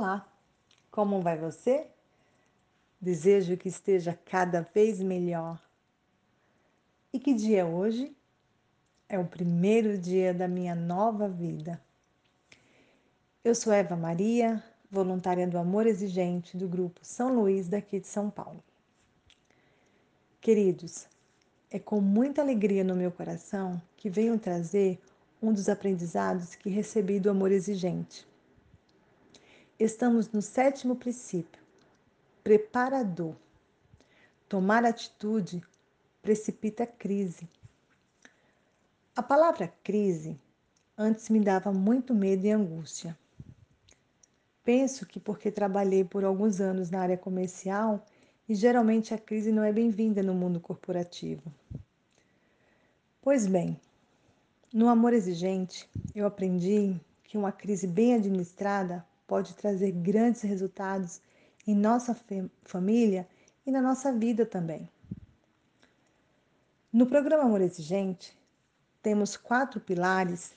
Olá, como vai você? Desejo que esteja cada vez melhor. E que dia é hoje? É o primeiro dia da minha nova vida. Eu sou Eva Maria, voluntária do Amor Exigente do Grupo São Luís, daqui de São Paulo. Queridos, é com muita alegria no meu coração que venho trazer um dos aprendizados que recebi do Amor Exigente Estamos no sétimo princípio, preparador. Tomar atitude precipita crise. A palavra crise antes me dava muito medo e angústia. Penso que porque trabalhei por alguns anos na área comercial e geralmente a crise não é bem-vinda no mundo corporativo. Pois bem, no amor exigente, eu aprendi que uma crise bem administrada pode trazer grandes resultados em nossa família e na nossa vida também. No programa Amor Exigente, temos quatro pilares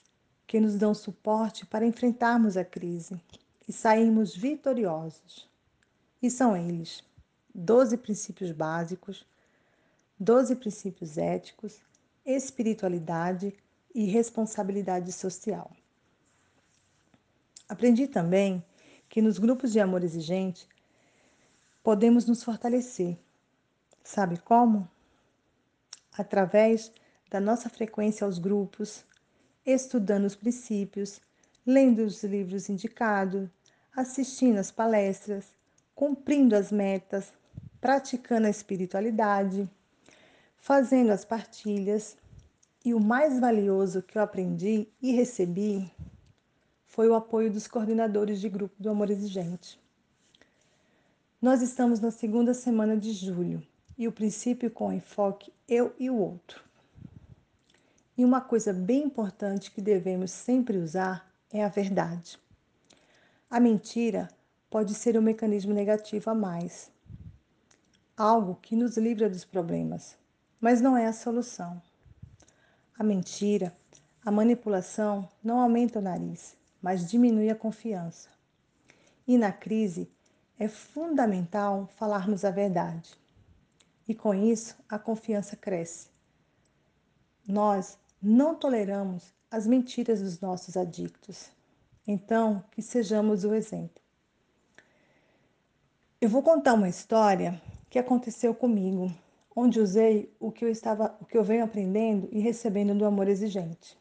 que nos dão suporte para enfrentarmos a crise e sairmos vitoriosos. E são eles: 12 princípios básicos, 12 princípios éticos, espiritualidade e responsabilidade social. Aprendi também que nos grupos de amor exigente podemos nos fortalecer. Sabe como? Através da nossa frequência aos grupos, estudando os princípios, lendo os livros indicados, assistindo às palestras, cumprindo as metas, praticando a espiritualidade, fazendo as partilhas. E o mais valioso que eu aprendi e recebi foi o apoio dos coordenadores de grupo do Amor Exigente. Nós estamos na segunda semana de julho e o princípio com enfoque eu e o outro. E uma coisa bem importante que devemos sempre usar é a verdade. A mentira pode ser um mecanismo negativo a mais, algo que nos livra dos problemas, mas não é a solução. A mentira, a manipulação não aumenta o nariz, mas diminui a confiança. E na crise é fundamental falarmos a verdade. E com isso a confiança cresce. Nós não toleramos as mentiras dos nossos adictos. Então, que sejamos o exemplo. Eu vou contar uma história que aconteceu comigo, onde usei o que eu estava, o que eu venho aprendendo e recebendo do amor exigente.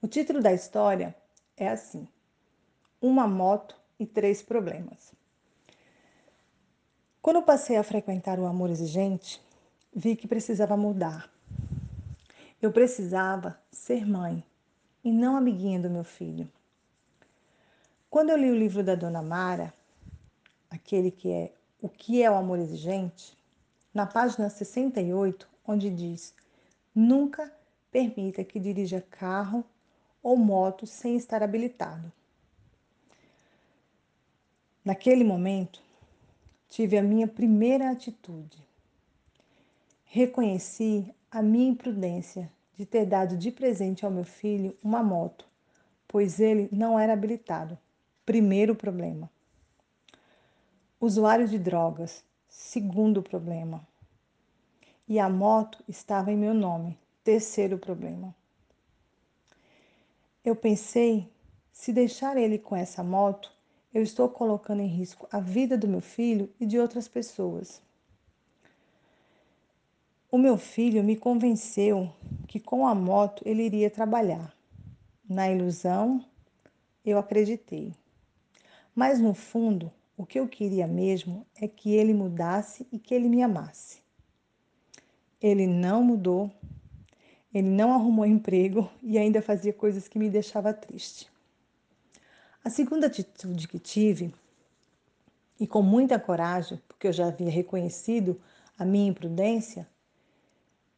O título da história é assim: Uma moto e três problemas. Quando passei a frequentar o amor exigente, vi que precisava mudar. Eu precisava ser mãe e não amiguinha do meu filho. Quando eu li o livro da Dona Mara, aquele que é O que é o amor exigente, na página 68, onde diz: Nunca permita que dirija carro ou moto sem estar habilitado. Naquele momento, tive a minha primeira atitude. Reconheci a minha imprudência de ter dado de presente ao meu filho uma moto, pois ele não era habilitado. Primeiro problema. Usuário de drogas. Segundo problema. E a moto estava em meu nome. Terceiro problema. Eu pensei, se deixar ele com essa moto, eu estou colocando em risco a vida do meu filho e de outras pessoas. O meu filho me convenceu que com a moto ele iria trabalhar. Na ilusão, eu acreditei. Mas no fundo, o que eu queria mesmo é que ele mudasse e que ele me amasse. Ele não mudou ele não arrumou emprego e ainda fazia coisas que me deixava triste. A segunda atitude que tive, e com muita coragem, porque eu já havia reconhecido a minha imprudência,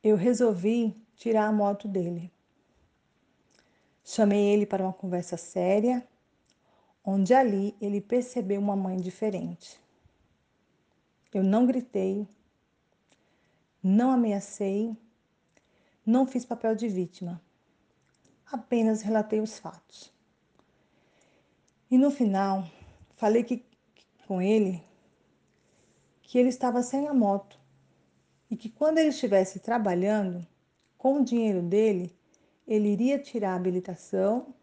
eu resolvi tirar a moto dele. Chamei ele para uma conversa séria, onde ali ele percebeu uma mãe diferente. Eu não gritei, não ameacei não fiz papel de vítima, apenas relatei os fatos. E no final, falei que, com ele que ele estava sem a moto e que quando ele estivesse trabalhando, com o dinheiro dele, ele iria tirar a habilitação,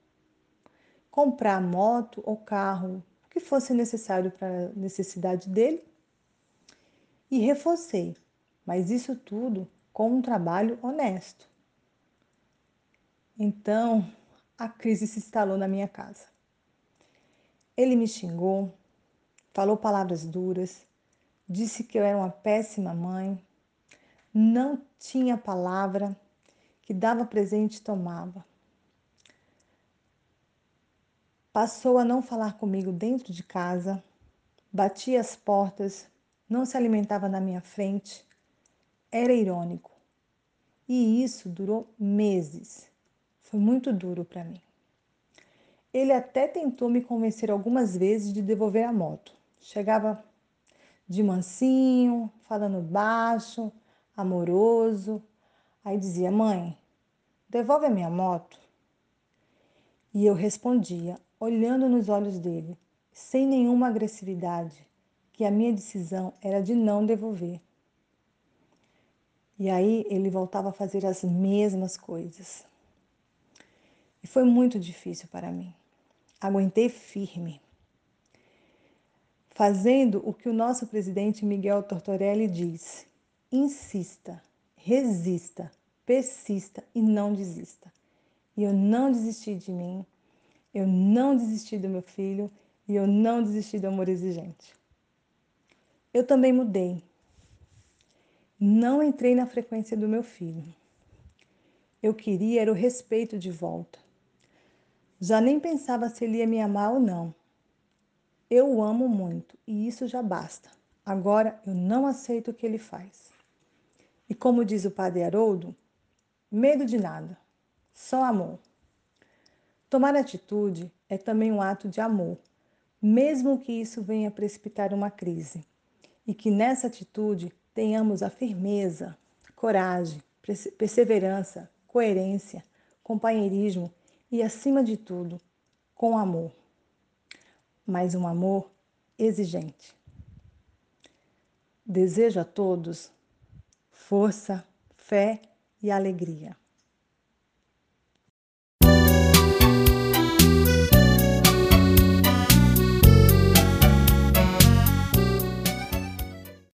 comprar moto ou carro, que fosse necessário para a necessidade dele. E reforcei, mas isso tudo com um trabalho honesto. Então, a crise se instalou na minha casa. Ele me xingou, falou palavras duras, disse que eu era uma péssima mãe, não tinha palavra, que dava presente e tomava. Passou a não falar comigo dentro de casa, batia as portas, não se alimentava na minha frente. Era irônico. E isso durou meses. Foi muito duro para mim. Ele até tentou me convencer algumas vezes de devolver a moto. Chegava de mansinho, falando baixo, amoroso. Aí dizia: Mãe, devolve a minha moto. E eu respondia, olhando nos olhos dele, sem nenhuma agressividade, que a minha decisão era de não devolver. E aí ele voltava a fazer as mesmas coisas. E foi muito difícil para mim aguentei firme, fazendo o que o nosso presidente Miguel Tortorelli diz: insista, resista, persista e não desista. E eu não desisti de mim, eu não desisti do meu filho e eu não desisti do amor exigente. Eu também mudei. Não entrei na frequência do meu filho. Eu queria era o respeito de volta. Já nem pensava se ele ia me amar ou não. Eu o amo muito e isso já basta. Agora eu não aceito o que ele faz. E como diz o padre Haroldo, medo de nada, só amor. Tomar atitude é também um ato de amor, mesmo que isso venha precipitar uma crise. E que nessa atitude tenhamos a firmeza, coragem, perseverança, coerência, companheirismo e, acima de tudo, com amor, mas um amor exigente. Desejo a todos força, fé e alegria.